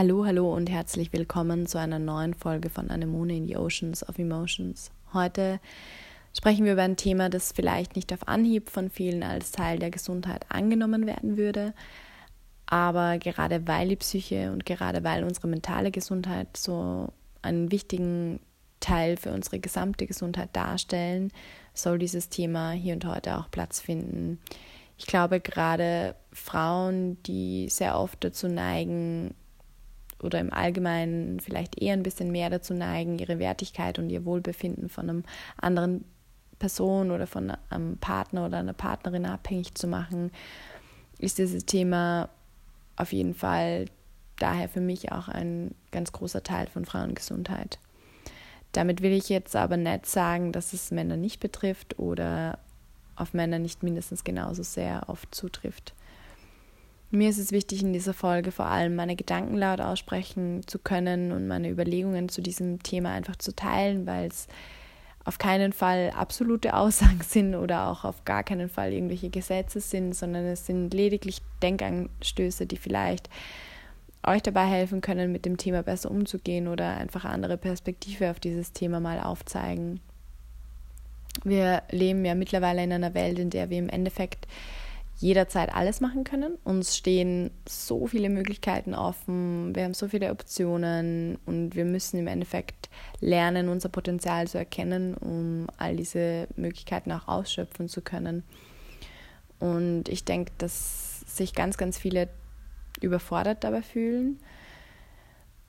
Hallo, hallo und herzlich willkommen zu einer neuen Folge von Anemone in the Oceans of Emotions. Heute sprechen wir über ein Thema, das vielleicht nicht auf Anhieb von vielen als Teil der Gesundheit angenommen werden würde, aber gerade weil die Psyche und gerade weil unsere mentale Gesundheit so einen wichtigen Teil für unsere gesamte Gesundheit darstellen, soll dieses Thema hier und heute auch Platz finden. Ich glaube, gerade Frauen, die sehr oft dazu neigen, oder im Allgemeinen vielleicht eher ein bisschen mehr dazu neigen, ihre Wertigkeit und ihr Wohlbefinden von einem anderen Person oder von einem Partner oder einer Partnerin abhängig zu machen, ist dieses Thema auf jeden Fall daher für mich auch ein ganz großer Teil von Frauengesundheit. Damit will ich jetzt aber nicht sagen, dass es Männer nicht betrifft oder auf Männer nicht mindestens genauso sehr oft zutrifft. Mir ist es wichtig, in dieser Folge vor allem meine Gedanken laut aussprechen zu können und meine Überlegungen zu diesem Thema einfach zu teilen, weil es auf keinen Fall absolute Aussagen sind oder auch auf gar keinen Fall irgendwelche Gesetze sind, sondern es sind lediglich Denkanstöße, die vielleicht euch dabei helfen können, mit dem Thema besser umzugehen oder einfach andere Perspektive auf dieses Thema mal aufzeigen. Wir leben ja mittlerweile in einer Welt, in der wir im Endeffekt jederzeit alles machen können. Uns stehen so viele Möglichkeiten offen, wir haben so viele Optionen und wir müssen im Endeffekt lernen, unser Potenzial zu erkennen, um all diese Möglichkeiten auch ausschöpfen zu können. Und ich denke, dass sich ganz, ganz viele überfordert dabei fühlen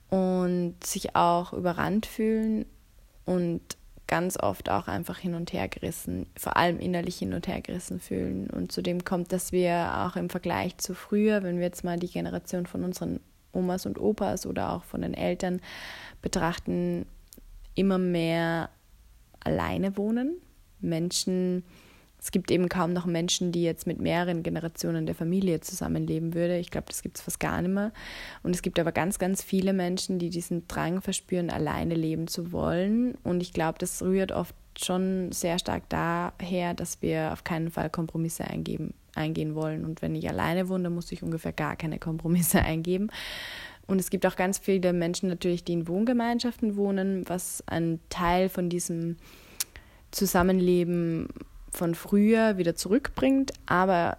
und sich auch überrannt fühlen und ganz oft auch einfach hin und her gerissen, vor allem innerlich hin und her gerissen fühlen. Und zudem kommt, dass wir auch im Vergleich zu früher, wenn wir jetzt mal die Generation von unseren Omas und Opas oder auch von den Eltern betrachten, immer mehr alleine wohnen. Menschen es gibt eben kaum noch Menschen, die jetzt mit mehreren Generationen der Familie zusammenleben würden. Ich glaube, das gibt es fast gar nicht mehr. Und es gibt aber ganz, ganz viele Menschen, die diesen Drang verspüren, alleine leben zu wollen. Und ich glaube, das rührt oft schon sehr stark daher, dass wir auf keinen Fall Kompromisse eingeben, eingehen wollen. Und wenn ich alleine wohne, dann muss ich ungefähr gar keine Kompromisse eingeben. Und es gibt auch ganz viele Menschen natürlich, die in Wohngemeinschaften wohnen, was ein Teil von diesem Zusammenleben von früher wieder zurückbringt. Aber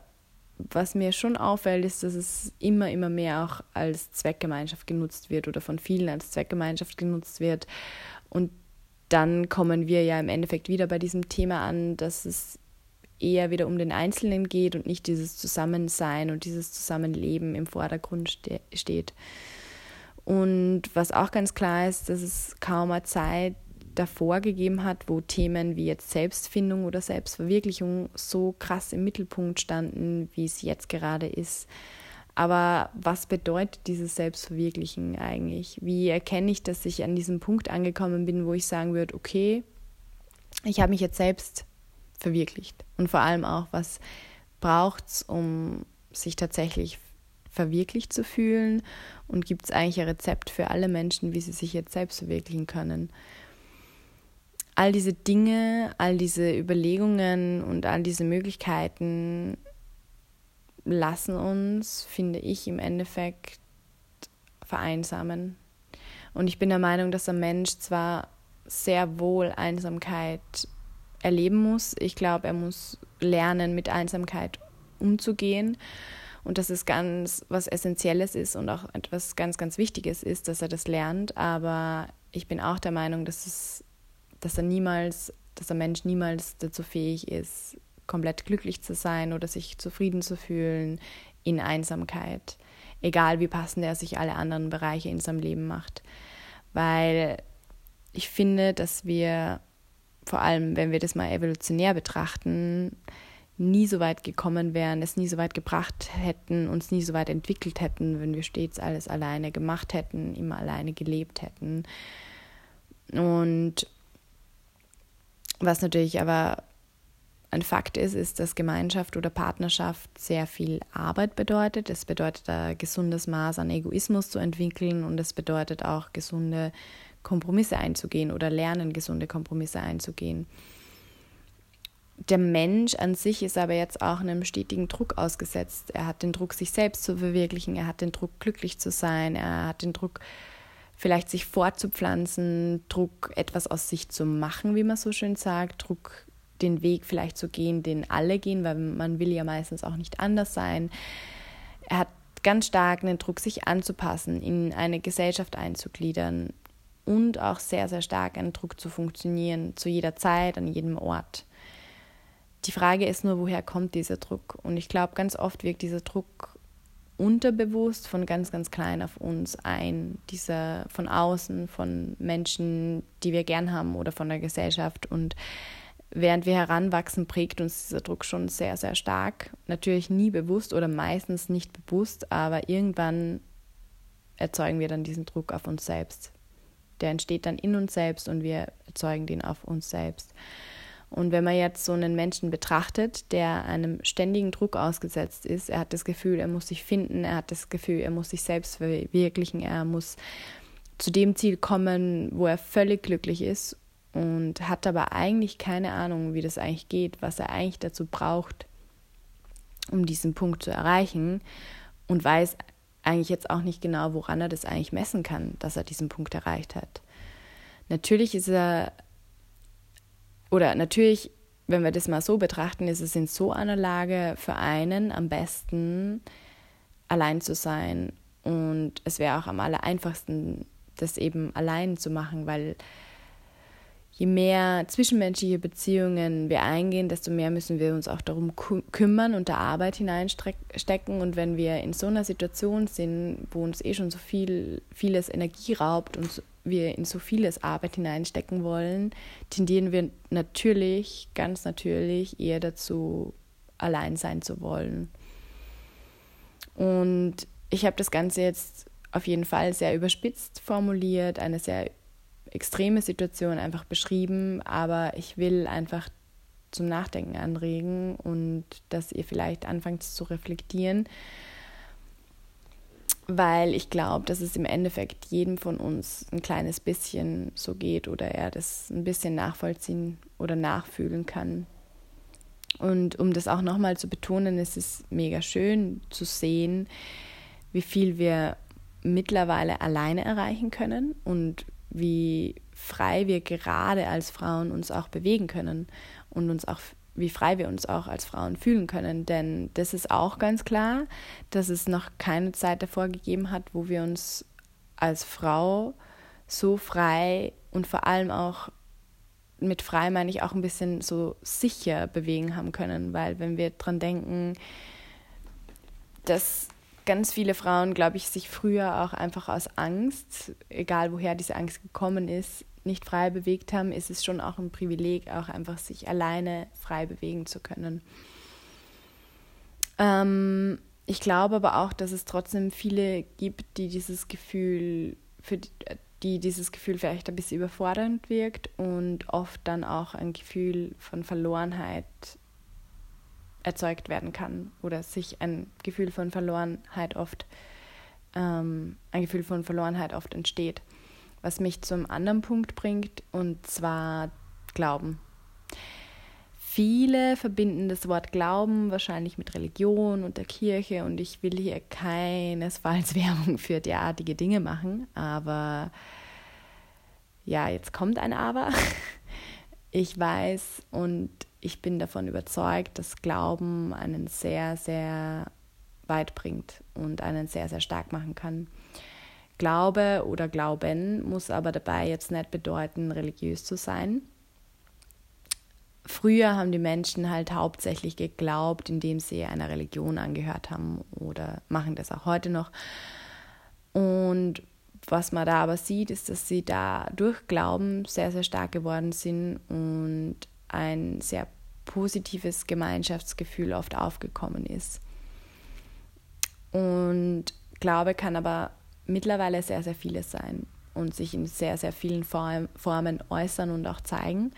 was mir schon auffällt, ist, dass es immer, immer mehr auch als Zweckgemeinschaft genutzt wird oder von vielen als Zweckgemeinschaft genutzt wird. Und dann kommen wir ja im Endeffekt wieder bei diesem Thema an, dass es eher wieder um den Einzelnen geht und nicht dieses Zusammensein und dieses Zusammenleben im Vordergrund ste steht. Und was auch ganz klar ist, dass es kaum eine Zeit davor gegeben hat, wo Themen wie jetzt Selbstfindung oder Selbstverwirklichung so krass im Mittelpunkt standen, wie es jetzt gerade ist. Aber was bedeutet dieses Selbstverwirklichen eigentlich? Wie erkenne ich, dass ich an diesem Punkt angekommen bin, wo ich sagen würde, okay, ich habe mich jetzt selbst verwirklicht. Und vor allem auch, was braucht es, um sich tatsächlich verwirklicht zu fühlen? Und gibt es eigentlich ein Rezept für alle Menschen, wie sie sich jetzt selbst verwirklichen können? All diese Dinge, all diese Überlegungen und all diese Möglichkeiten lassen uns, finde ich, im Endeffekt vereinsamen. Und ich bin der Meinung, dass ein Mensch zwar sehr wohl Einsamkeit erleben muss. Ich glaube, er muss lernen, mit Einsamkeit umzugehen. Und dass es ganz was Essentielles ist und auch etwas ganz, ganz Wichtiges ist, dass er das lernt. Aber ich bin auch der Meinung, dass es dass er niemals, dass der Mensch niemals dazu fähig ist, komplett glücklich zu sein oder sich zufrieden zu fühlen in Einsamkeit, egal wie passend er sich alle anderen Bereiche in seinem Leben macht. Weil ich finde, dass wir, vor allem wenn wir das mal evolutionär betrachten, nie so weit gekommen wären, es nie so weit gebracht hätten, uns nie so weit entwickelt hätten, wenn wir stets alles alleine gemacht hätten, immer alleine gelebt hätten. Und was natürlich aber ein Fakt ist, ist, dass Gemeinschaft oder Partnerschaft sehr viel Arbeit bedeutet. Es bedeutet ein gesundes Maß an Egoismus zu entwickeln und es bedeutet auch gesunde Kompromisse einzugehen oder lernen, gesunde Kompromisse einzugehen. der Mensch an sich ist aber jetzt auch einem stetigen Druck ausgesetzt. Er hat den Druck, sich selbst zu verwirklichen, er hat den Druck, glücklich zu sein, er hat den Druck, vielleicht sich fortzupflanzen, Druck, etwas aus sich zu machen, wie man so schön sagt, Druck, den Weg vielleicht zu gehen, den alle gehen, weil man will ja meistens auch nicht anders sein. Er hat ganz stark den Druck, sich anzupassen, in eine Gesellschaft einzugliedern und auch sehr, sehr stark einen Druck zu funktionieren, zu jeder Zeit, an jedem Ort. Die Frage ist nur, woher kommt dieser Druck? Und ich glaube, ganz oft wirkt dieser Druck unterbewusst von ganz, ganz klein auf uns ein. Dieser von außen, von Menschen, die wir gern haben oder von der Gesellschaft. Und während wir heranwachsen, prägt uns dieser Druck schon sehr, sehr stark. Natürlich nie bewusst oder meistens nicht bewusst, aber irgendwann erzeugen wir dann diesen Druck auf uns selbst. Der entsteht dann in uns selbst und wir erzeugen den auf uns selbst. Und wenn man jetzt so einen Menschen betrachtet, der einem ständigen Druck ausgesetzt ist, er hat das Gefühl, er muss sich finden, er hat das Gefühl, er muss sich selbst verwirklichen, er muss zu dem Ziel kommen, wo er völlig glücklich ist und hat aber eigentlich keine Ahnung, wie das eigentlich geht, was er eigentlich dazu braucht, um diesen Punkt zu erreichen und weiß eigentlich jetzt auch nicht genau, woran er das eigentlich messen kann, dass er diesen Punkt erreicht hat. Natürlich ist er oder natürlich, wenn wir das mal so betrachten, ist es in so einer Lage für einen am besten, allein zu sein. Und es wäre auch am aller einfachsten, das eben allein zu machen, weil je mehr zwischenmenschliche Beziehungen wir eingehen, desto mehr müssen wir uns auch darum kümmern und da Arbeit hineinstecken. Und wenn wir in so einer Situation sind, wo uns eh schon so viel, vieles Energie raubt und wir in so vieles Arbeit hineinstecken wollen, tendieren wir natürlich, ganz natürlich, eher dazu, allein sein zu wollen. Und ich habe das Ganze jetzt auf jeden Fall sehr überspitzt formuliert, eine sehr extreme Situation einfach beschrieben, aber ich will einfach zum Nachdenken anregen und dass ihr vielleicht anfangt zu reflektieren weil ich glaube, dass es im Endeffekt jedem von uns ein kleines bisschen so geht oder er das ein bisschen nachvollziehen oder nachfühlen kann. Und um das auch nochmal zu betonen, ist es mega schön zu sehen, wie viel wir mittlerweile alleine erreichen können und wie frei wir gerade als Frauen uns auch bewegen können und uns auch wie frei wir uns auch als Frauen fühlen können. Denn das ist auch ganz klar, dass es noch keine Zeit davor gegeben hat, wo wir uns als Frau so frei und vor allem auch mit frei meine ich auch ein bisschen so sicher bewegen haben können, weil wenn wir dran denken, dass ganz viele Frauen, glaube ich, sich früher auch einfach aus Angst, egal woher diese Angst gekommen ist, nicht frei bewegt haben, ist es schon auch ein Privileg, auch einfach sich alleine frei bewegen zu können. Ähm, ich glaube aber auch, dass es trotzdem viele gibt, die dieses Gefühl, für die, die dieses Gefühl vielleicht ein bisschen überfordernd wirkt und oft dann auch ein Gefühl von Verlorenheit erzeugt werden kann oder sich ein Gefühl von Verlorenheit oft ähm, ein Gefühl von Verlorenheit oft entsteht was mich zum anderen Punkt bringt, und zwar Glauben. Viele verbinden das Wort Glauben wahrscheinlich mit Religion und der Kirche und ich will hier keinesfalls Werbung für derartige Dinge machen, aber ja, jetzt kommt ein Aber. Ich weiß und ich bin davon überzeugt, dass Glauben einen sehr, sehr weit bringt und einen sehr, sehr stark machen kann. Glaube oder Glauben muss aber dabei jetzt nicht bedeuten, religiös zu sein. Früher haben die Menschen halt hauptsächlich geglaubt, indem sie einer Religion angehört haben oder machen das auch heute noch. Und was man da aber sieht, ist, dass sie da durch Glauben sehr, sehr stark geworden sind und ein sehr positives Gemeinschaftsgefühl oft aufgekommen ist. Und Glaube kann aber mittlerweile sehr, sehr vieles sein und sich in sehr, sehr vielen Formen äußern und auch zeigen.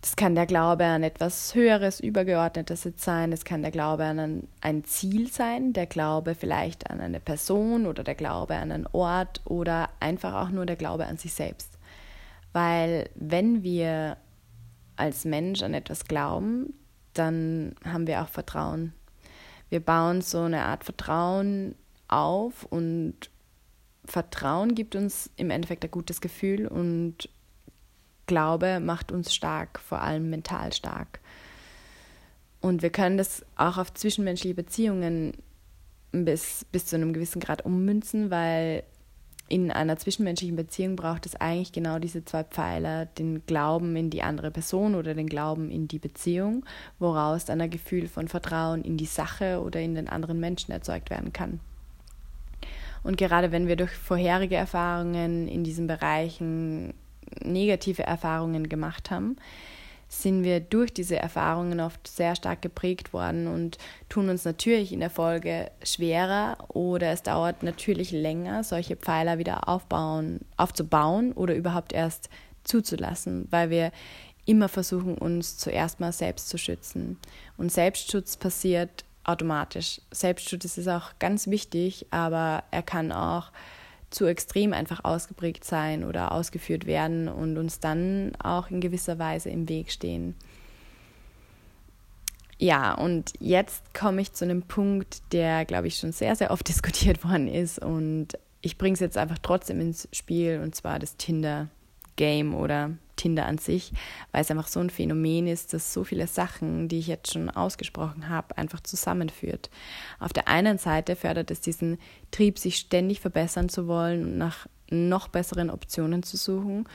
Das kann der Glaube an etwas Höheres, Übergeordnetes sein, das kann der Glaube an ein Ziel sein, der Glaube vielleicht an eine Person oder der Glaube an einen Ort oder einfach auch nur der Glaube an sich selbst. Weil wenn wir als Mensch an etwas glauben, dann haben wir auch Vertrauen. Wir bauen so eine Art Vertrauen auf und Vertrauen gibt uns im Endeffekt ein gutes Gefühl und Glaube macht uns stark, vor allem mental stark. Und wir können das auch auf zwischenmenschliche Beziehungen bis, bis zu einem gewissen Grad ummünzen, weil in einer zwischenmenschlichen Beziehung braucht es eigentlich genau diese zwei Pfeiler, den Glauben in die andere Person oder den Glauben in die Beziehung, woraus dann ein Gefühl von Vertrauen in die Sache oder in den anderen Menschen erzeugt werden kann. Und gerade wenn wir durch vorherige Erfahrungen in diesen Bereichen negative Erfahrungen gemacht haben, sind wir durch diese Erfahrungen oft sehr stark geprägt worden und tun uns natürlich in der Folge schwerer oder es dauert natürlich länger, solche Pfeiler wieder aufbauen, aufzubauen oder überhaupt erst zuzulassen, weil wir immer versuchen, uns zuerst mal selbst zu schützen. Und Selbstschutz passiert automatisch. Selbstschutz ist auch ganz wichtig, aber er kann auch zu extrem einfach ausgeprägt sein oder ausgeführt werden und uns dann auch in gewisser Weise im Weg stehen. Ja, und jetzt komme ich zu einem Punkt, der, glaube ich, schon sehr, sehr oft diskutiert worden ist und ich bringe es jetzt einfach trotzdem ins Spiel und zwar das Tinder-Game oder Tinder an sich, weil es einfach so ein Phänomen ist, das so viele Sachen, die ich jetzt schon ausgesprochen habe, einfach zusammenführt. Auf der einen Seite fördert es diesen Trieb, sich ständig verbessern zu wollen und nach noch besseren Optionen zu suchen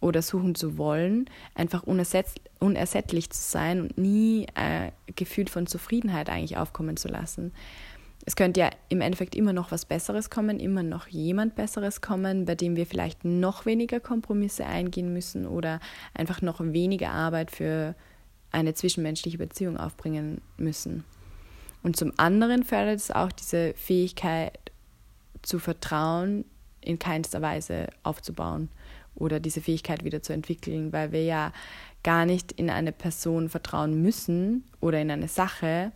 oder suchen zu wollen, einfach unersättlich zu sein und nie ein Gefühl von Zufriedenheit eigentlich aufkommen zu lassen es könnte ja im Endeffekt immer noch was Besseres kommen, immer noch jemand Besseres kommen, bei dem wir vielleicht noch weniger Kompromisse eingehen müssen oder einfach noch weniger Arbeit für eine zwischenmenschliche Beziehung aufbringen müssen. Und zum anderen fördert es auch diese Fähigkeit zu vertrauen, in keinster Weise aufzubauen oder diese Fähigkeit wieder zu entwickeln, weil wir ja gar nicht in eine Person vertrauen müssen oder in eine Sache,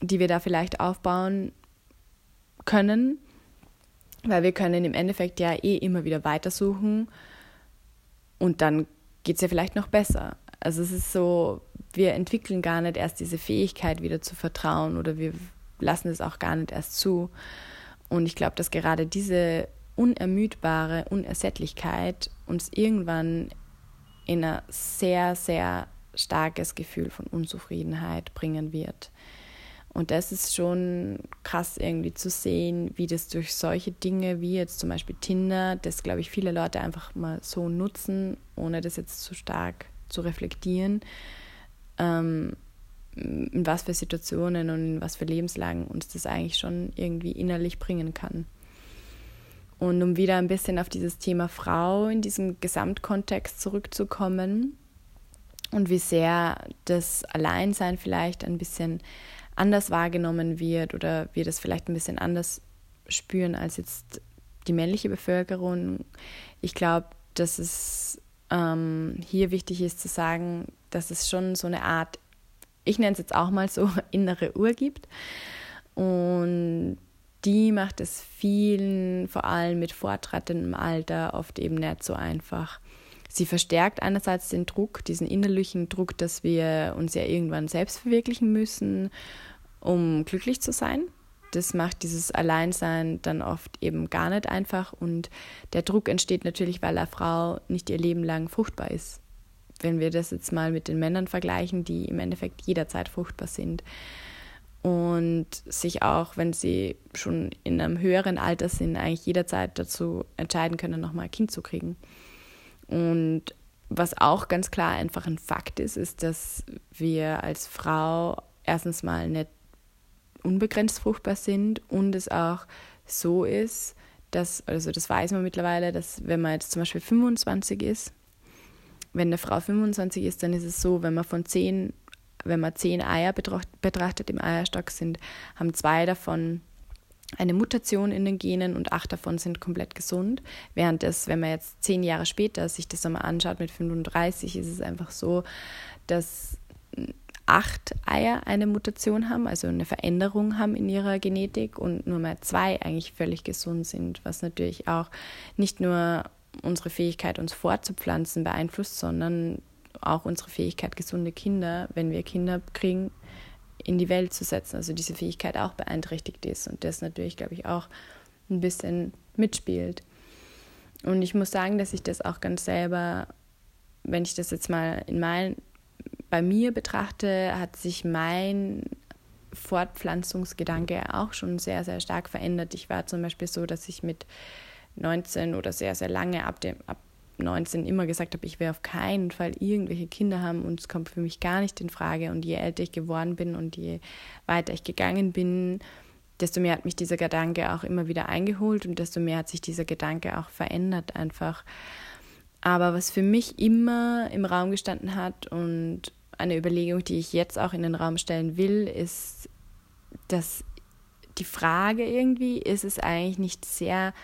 die wir da vielleicht aufbauen können, weil wir können im Endeffekt ja eh immer wieder weitersuchen und dann geht es ja vielleicht noch besser. Also es ist so, wir entwickeln gar nicht erst diese Fähigkeit wieder zu vertrauen oder wir lassen es auch gar nicht erst zu. Und ich glaube, dass gerade diese unermüdbare Unersättlichkeit uns irgendwann in ein sehr, sehr starkes Gefühl von Unzufriedenheit bringen wird. Und das ist schon krass irgendwie zu sehen, wie das durch solche Dinge wie jetzt zum Beispiel Tinder, das glaube ich viele Leute einfach mal so nutzen, ohne das jetzt zu stark zu reflektieren, ähm, in was für Situationen und in was für Lebenslagen uns das eigentlich schon irgendwie innerlich bringen kann. Und um wieder ein bisschen auf dieses Thema Frau in diesem Gesamtkontext zurückzukommen und wie sehr das Alleinsein vielleicht ein bisschen anders wahrgenommen wird oder wir das vielleicht ein bisschen anders spüren als jetzt die männliche Bevölkerung. Ich glaube, dass es ähm, hier wichtig ist zu sagen, dass es schon so eine Art, ich nenne es jetzt auch mal so, innere Uhr gibt. Und die macht es vielen, vor allem mit fortschreitendem Alter, oft eben nicht so einfach. Sie verstärkt einerseits den Druck, diesen innerlichen Druck, dass wir uns ja irgendwann selbst verwirklichen müssen um glücklich zu sein. Das macht dieses Alleinsein dann oft eben gar nicht einfach und der Druck entsteht natürlich, weil eine Frau nicht ihr Leben lang fruchtbar ist. Wenn wir das jetzt mal mit den Männern vergleichen, die im Endeffekt jederzeit fruchtbar sind und sich auch, wenn sie schon in einem höheren Alter sind, eigentlich jederzeit dazu entscheiden können, nochmal ein Kind zu kriegen. Und was auch ganz klar einfach ein Fakt ist, ist, dass wir als Frau erstens mal nicht unbegrenzt fruchtbar sind und es auch so ist, dass, also das weiß man mittlerweile, dass wenn man jetzt zum Beispiel 25 ist, wenn eine Frau 25 ist, dann ist es so, wenn man von zehn, wenn man zehn Eier betrachtet im Eierstock sind, haben zwei davon eine Mutation in den Genen und acht davon sind komplett gesund. Während es, wenn man jetzt zehn Jahre später sich das einmal anschaut mit 35, ist es einfach so, dass acht Eier eine Mutation haben, also eine Veränderung haben in ihrer Genetik und nur mal zwei eigentlich völlig gesund sind, was natürlich auch nicht nur unsere Fähigkeit, uns fortzupflanzen beeinflusst, sondern auch unsere Fähigkeit, gesunde Kinder, wenn wir Kinder kriegen, in die Welt zu setzen. Also diese Fähigkeit auch beeinträchtigt ist und das natürlich, glaube ich, auch ein bisschen mitspielt. Und ich muss sagen, dass ich das auch ganz selber, wenn ich das jetzt mal in mein, bei mir betrachte, hat sich mein Fortpflanzungsgedanke auch schon sehr, sehr stark verändert. Ich war zum Beispiel so, dass ich mit 19 oder sehr, sehr lange ab, dem, ab 19 immer gesagt habe, ich will auf keinen Fall irgendwelche Kinder haben und es kommt für mich gar nicht in Frage. Und je älter ich geworden bin und je weiter ich gegangen bin, desto mehr hat mich dieser Gedanke auch immer wieder eingeholt und desto mehr hat sich dieser Gedanke auch verändert einfach. Aber was für mich immer im Raum gestanden hat und eine Überlegung, die ich jetzt auch in den Raum stellen will, ist, dass die Frage irgendwie, ist es eigentlich nicht sehr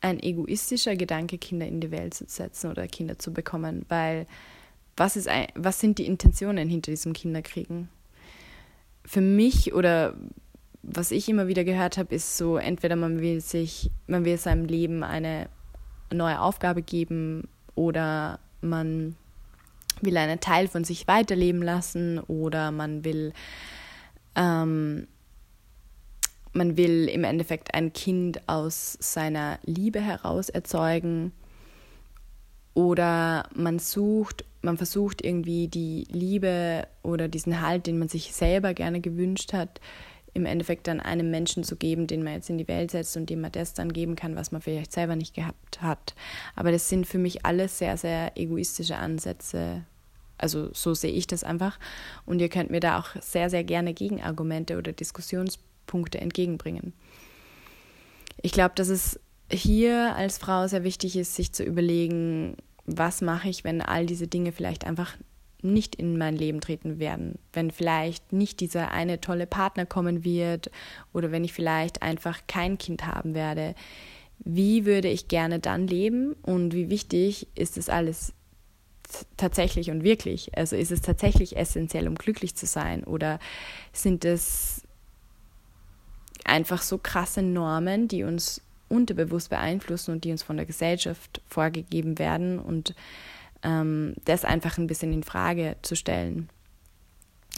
ein egoistischer Gedanke, Kinder in die Welt zu setzen oder Kinder zu bekommen, weil was, ist was sind die Intentionen hinter diesem Kinderkriegen? Für mich oder was ich immer wieder gehört habe, ist so, entweder man will sich, man will seinem Leben eine neue Aufgabe geben oder man will einen Teil von sich weiterleben lassen oder man will ähm, man will im Endeffekt ein Kind aus seiner Liebe heraus erzeugen oder man sucht, man versucht irgendwie die Liebe oder diesen Halt, den man sich selber gerne gewünscht hat, im Endeffekt dann einem Menschen zu geben, den man jetzt in die Welt setzt und dem man das dann geben kann, was man vielleicht selber nicht gehabt hat. Aber das sind für mich alles sehr, sehr egoistische Ansätze. Also so sehe ich das einfach. Und ihr könnt mir da auch sehr, sehr gerne Gegenargumente oder Diskussionspunkte entgegenbringen. Ich glaube, dass es hier als Frau sehr wichtig ist, sich zu überlegen, was mache ich, wenn all diese Dinge vielleicht einfach nicht in mein Leben treten werden, wenn vielleicht nicht dieser eine tolle Partner kommen wird oder wenn ich vielleicht einfach kein Kind haben werde, wie würde ich gerne dann leben und wie wichtig ist es alles tatsächlich und wirklich? Also ist es tatsächlich essentiell, um glücklich zu sein oder sind es einfach so krasse Normen, die uns unterbewusst beeinflussen und die uns von der Gesellschaft vorgegeben werden und ähm, das einfach ein bisschen in Frage zu stellen.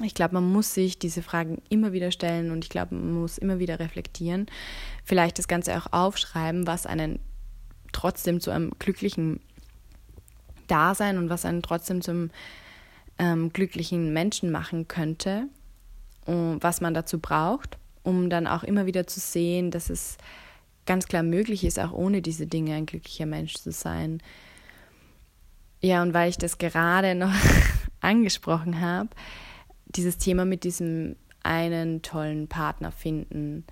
Ich glaube, man muss sich diese Fragen immer wieder stellen und ich glaube, man muss immer wieder reflektieren. Vielleicht das Ganze auch aufschreiben, was einen trotzdem zu einem glücklichen Dasein und was einen trotzdem zum ähm, glücklichen Menschen machen könnte und was man dazu braucht, um dann auch immer wieder zu sehen, dass es ganz klar möglich ist, auch ohne diese Dinge ein glücklicher Mensch zu sein. Ja, und weil ich das gerade noch angesprochen habe, dieses Thema mit diesem einen tollen Partner finden.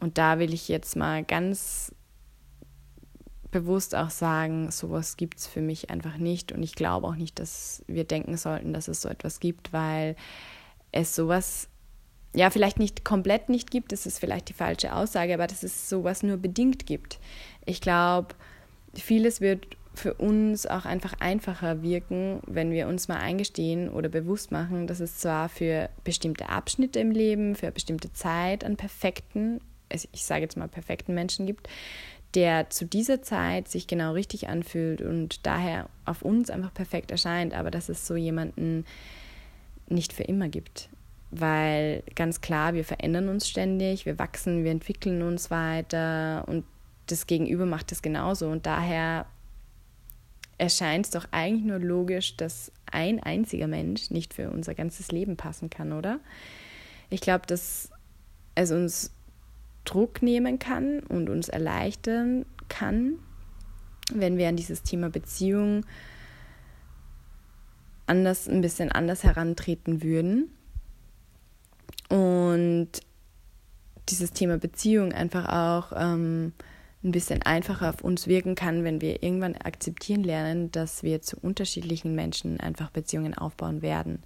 Und da will ich jetzt mal ganz bewusst auch sagen, sowas gibt es für mich einfach nicht. Und ich glaube auch nicht, dass wir denken sollten, dass es so etwas gibt, weil es sowas, ja, vielleicht nicht komplett nicht gibt, das ist vielleicht die falsche Aussage, aber dass es sowas nur bedingt gibt. Ich glaube, vieles wird für uns auch einfach einfacher wirken, wenn wir uns mal eingestehen oder bewusst machen, dass es zwar für bestimmte Abschnitte im Leben, für eine bestimmte Zeit einen perfekten, also ich sage jetzt mal perfekten Menschen gibt, der zu dieser Zeit sich genau richtig anfühlt und daher auf uns einfach perfekt erscheint, aber dass es so jemanden nicht für immer gibt. Weil ganz klar, wir verändern uns ständig, wir wachsen, wir entwickeln uns weiter und das Gegenüber macht es genauso. Und daher erscheint es doch eigentlich nur logisch, dass ein einziger Mensch nicht für unser ganzes Leben passen kann, oder? Ich glaube, dass es uns Druck nehmen kann und uns erleichtern kann, wenn wir an dieses Thema Beziehung anders, ein bisschen anders herantreten würden. Und dieses Thema Beziehung einfach auch ähm, ein bisschen einfacher auf uns wirken kann, wenn wir irgendwann akzeptieren lernen, dass wir zu unterschiedlichen Menschen einfach Beziehungen aufbauen werden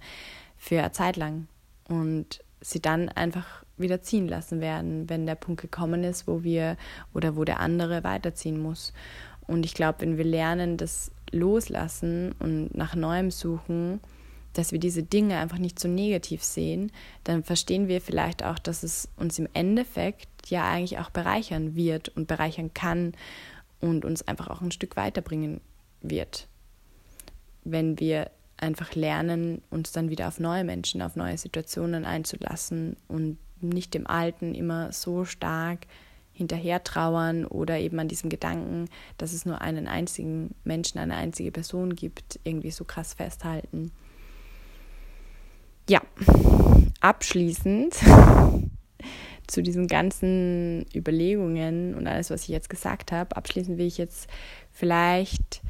für eine Zeit lang und sie dann einfach wieder ziehen lassen werden, wenn der Punkt gekommen ist, wo wir oder wo der andere weiterziehen muss. Und ich glaube, wenn wir lernen, das loslassen und nach Neuem suchen, dass wir diese Dinge einfach nicht so negativ sehen, dann verstehen wir vielleicht auch, dass es uns im Endeffekt ja eigentlich auch bereichern wird und bereichern kann und uns einfach auch ein Stück weiterbringen wird. Wenn wir einfach lernen, uns dann wieder auf neue Menschen, auf neue Situationen einzulassen und nicht dem Alten immer so stark hinterher trauern oder eben an diesem Gedanken, dass es nur einen einzigen Menschen, eine einzige Person gibt, irgendwie so krass festhalten. Ja, abschließend zu diesen ganzen Überlegungen und alles, was ich jetzt gesagt habe, abschließend will ich jetzt vielleicht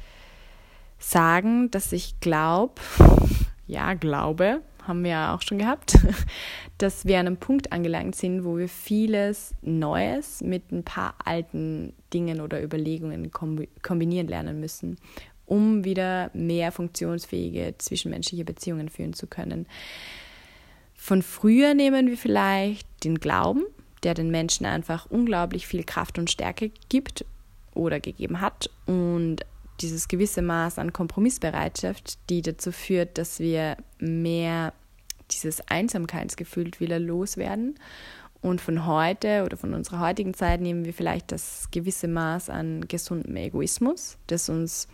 sagen, dass ich glaube, ja, glaube, haben wir ja auch schon gehabt, dass wir an einem Punkt angelangt sind, wo wir vieles Neues mit ein paar alten Dingen oder Überlegungen kombinieren lernen müssen, um wieder mehr funktionsfähige zwischenmenschliche Beziehungen führen zu können. Von früher nehmen wir vielleicht den Glauben, der den Menschen einfach unglaublich viel Kraft und Stärke gibt oder gegeben hat und dieses gewisse Maß an Kompromissbereitschaft, die dazu führt, dass wir mehr dieses Einsamkeitsgefühl wieder loswerden. Und von heute oder von unserer heutigen Zeit nehmen wir vielleicht das gewisse Maß an gesundem Egoismus, das uns,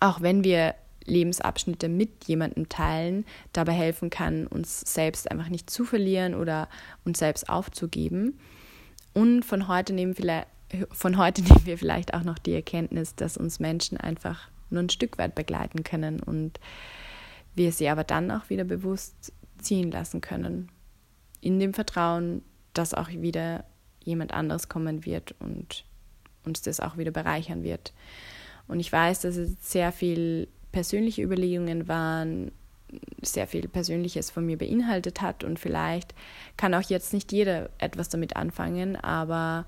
auch wenn wir Lebensabschnitte mit jemandem teilen, dabei helfen kann, uns selbst einfach nicht zu verlieren oder uns selbst aufzugeben. Und von heute nehmen vielleicht von heute nehmen wir vielleicht auch noch die Erkenntnis, dass uns Menschen einfach nur ein Stück weit begleiten können und wir sie aber dann auch wieder bewusst ziehen lassen können. In dem Vertrauen, dass auch wieder jemand anderes kommen wird und uns das auch wieder bereichern wird. Und ich weiß, dass es sehr viel persönliche Überlegungen waren, sehr viel Persönliches von mir beinhaltet hat und vielleicht kann auch jetzt nicht jeder etwas damit anfangen, aber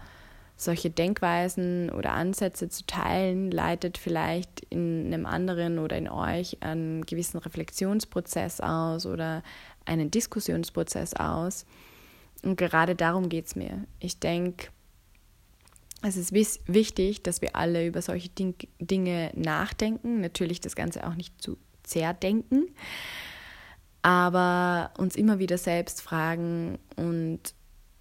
solche Denkweisen oder Ansätze zu teilen, leitet vielleicht in einem anderen oder in euch einen gewissen Reflexionsprozess aus oder einen Diskussionsprozess aus. Und gerade darum geht es mir. Ich denke, es ist wichtig, dass wir alle über solche Ding Dinge nachdenken. Natürlich das Ganze auch nicht zu zerdenken, aber uns immer wieder selbst fragen und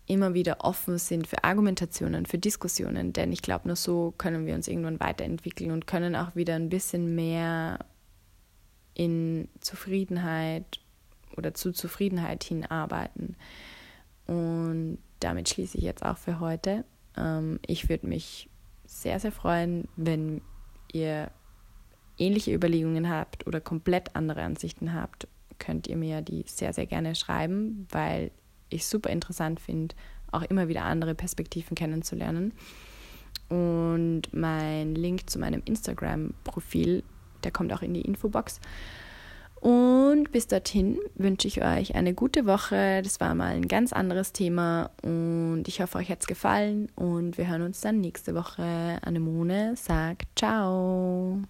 immer wieder offen sind für Argumentationen, für Diskussionen, denn ich glaube, nur so können wir uns irgendwann weiterentwickeln und können auch wieder ein bisschen mehr in Zufriedenheit oder zu Zufriedenheit hinarbeiten. Und damit schließe ich jetzt auch für heute. Ähm, ich würde mich sehr, sehr freuen, wenn ihr ähnliche Überlegungen habt oder komplett andere Ansichten habt, könnt ihr mir die sehr, sehr gerne schreiben, weil ich super interessant finde, auch immer wieder andere Perspektiven kennenzulernen. Und mein Link zu meinem Instagram-Profil, der kommt auch in die Infobox. Und bis dorthin wünsche ich euch eine gute Woche. Das war mal ein ganz anderes Thema und ich hoffe, euch hat es gefallen und wir hören uns dann nächste Woche. Anemone sagt Ciao.